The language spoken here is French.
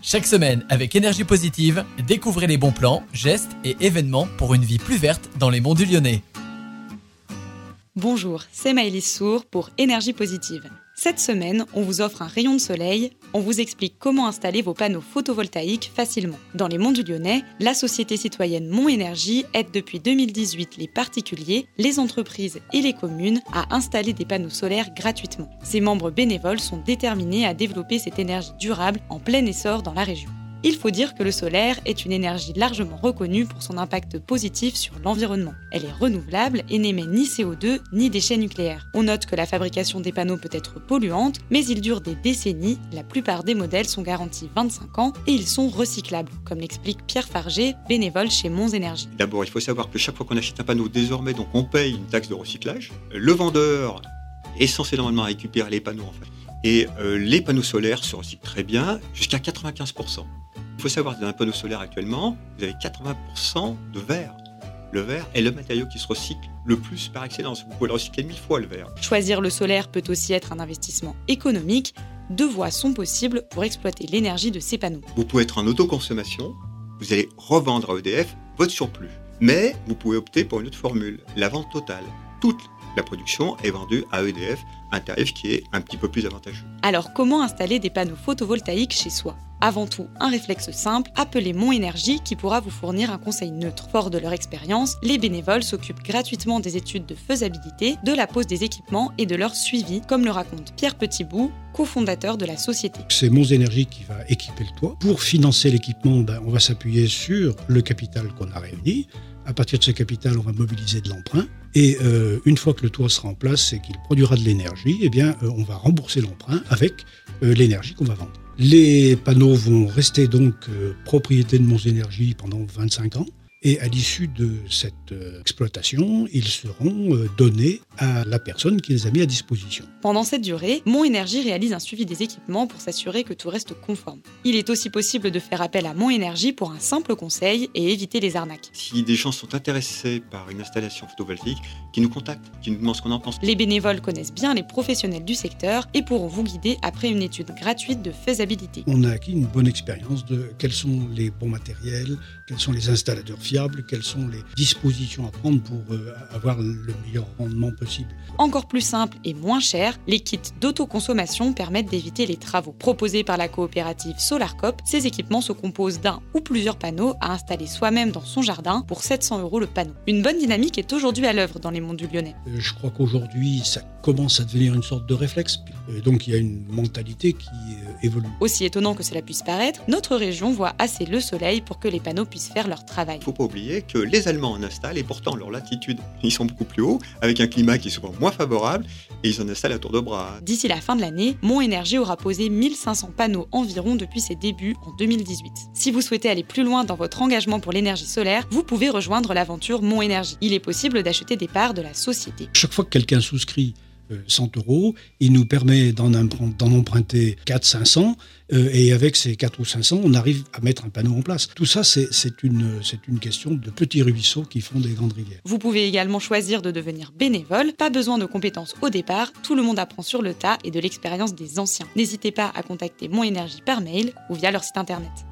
Chaque semaine, avec énergie positive, découvrez les bons plans, gestes et événements pour une vie plus verte dans les monts du Lyonnais. Bonjour, c'est Maëlys Sour pour Énergie Positive. Cette semaine, on vous offre un rayon de soleil, on vous explique comment installer vos panneaux photovoltaïques facilement. Dans les monts du Lyonnais, la société citoyenne Mont Énergie aide depuis 2018 les particuliers, les entreprises et les communes à installer des panneaux solaires gratuitement. Ses membres bénévoles sont déterminés à développer cette énergie durable en plein essor dans la région. Il faut dire que le solaire est une énergie largement reconnue pour son impact positif sur l'environnement. Elle est renouvelable et n'émet ni CO2 ni déchets nucléaires. On note que la fabrication des panneaux peut être polluante, mais ils durent des décennies, la plupart des modèles sont garantis 25 ans et ils sont recyclables, comme l'explique Pierre Farger, bénévole chez Mons Énergie. D'abord, il faut savoir que chaque fois qu'on achète un panneau, désormais, donc on paye une taxe de recyclage. Le vendeur est censé normalement récupérer les panneaux en fait. Et euh, les panneaux solaires se recyclent très bien, jusqu'à 95%. Il faut savoir que dans un panneau solaire actuellement, vous avez 80% de verre. Le verre est le matériau qui se recycle le plus par excellence. Vous pouvez le recycler mille fois le verre. Choisir le solaire peut aussi être un investissement économique. Deux voies sont possibles pour exploiter l'énergie de ces panneaux. Vous pouvez être en autoconsommation, vous allez revendre à EDF votre surplus. Mais vous pouvez opter pour une autre formule, la vente totale. Toute la production est vendue à EDF, un tarif qui est un petit peu plus avantageux. Alors comment installer des panneaux photovoltaïques chez soi? Avant tout, un réflexe simple, appelez Mon Énergie qui pourra vous fournir un conseil neutre. Fort de leur expérience, les bénévoles s'occupent gratuitement des études de faisabilité, de la pose des équipements et de leur suivi, comme le raconte Pierre Petitbout, cofondateur de la société. C'est Mon Énergie qui va équiper le toit. Pour financer l'équipement, ben, on va s'appuyer sur le capital qu'on a réuni. À partir de ce capital, on va mobiliser de l'emprunt. Et euh, une fois que le toit sera en place et qu'il produira de l'énergie, eh euh, on va rembourser l'emprunt avec euh, l'énergie qu'on va vendre. Les panneaux vont rester donc propriété de Mons Énergie pendant 25 ans. Et à l'issue de cette euh, exploitation, ils seront euh, donnés à la personne qui les a mis à disposition. Pendant cette durée, Mon Énergie réalise un suivi des équipements pour s'assurer que tout reste conforme. Il est aussi possible de faire appel à Mon Énergie pour un simple conseil et éviter les arnaques. Si des gens sont intéressés par une installation photovoltaïque, qui nous contactent, qui nous demandent ce qu'on en pense. Les bénévoles connaissent bien les professionnels du secteur et pourront vous guider après une étude gratuite de faisabilité. On a acquis une bonne expérience de quels sont les bons matériels, quels sont les installateurs fiables, quelles sont les dispositions à prendre pour euh, avoir le meilleur rendement possible. Encore plus simple et moins cher, les kits d'autoconsommation permettent d'éviter les travaux. Proposés par la coopérative SolarCop, ces équipements se composent d'un ou plusieurs panneaux à installer soi-même dans son jardin pour 700 euros le panneau. Une bonne dynamique est aujourd'hui à l'œuvre dans les monts du Lyonnais. Euh, je crois qu'aujourd'hui, ça commence à devenir une sorte de réflexe. Euh, donc il y a une mentalité qui évolue. Aussi étonnant que cela puisse paraître, notre région voit assez le soleil pour que les panneaux puissent faire leur travail. Il ne faut pas oublier que les Allemands en installent et pourtant leur latitude, ils sont beaucoup plus hauts, avec un climat qui est souvent moins favorable et ils en installent à tour de bras. D'ici la fin de l'année, Mon Énergie aura posé 1500 panneaux environ depuis ses débuts en 2018. Si vous souhaitez aller plus loin dans votre engagement pour l'énergie solaire, vous pouvez rejoindre l'aventure Mon Énergie. Il est possible d'acheter des parts de la société. Chaque fois que quelqu'un souscrit 100 euros. Il nous permet d'en emprunter 4 500 euh, et avec ces 4 ou 500, on arrive à mettre un panneau en place. Tout ça, c'est une, une question de petits ruisseaux qui font des grandes rivières. Vous pouvez également choisir de devenir bénévole. Pas besoin de compétences au départ. Tout le monde apprend sur le tas et de l'expérience des anciens. N'hésitez pas à contacter Mon Énergie par mail ou via leur site internet.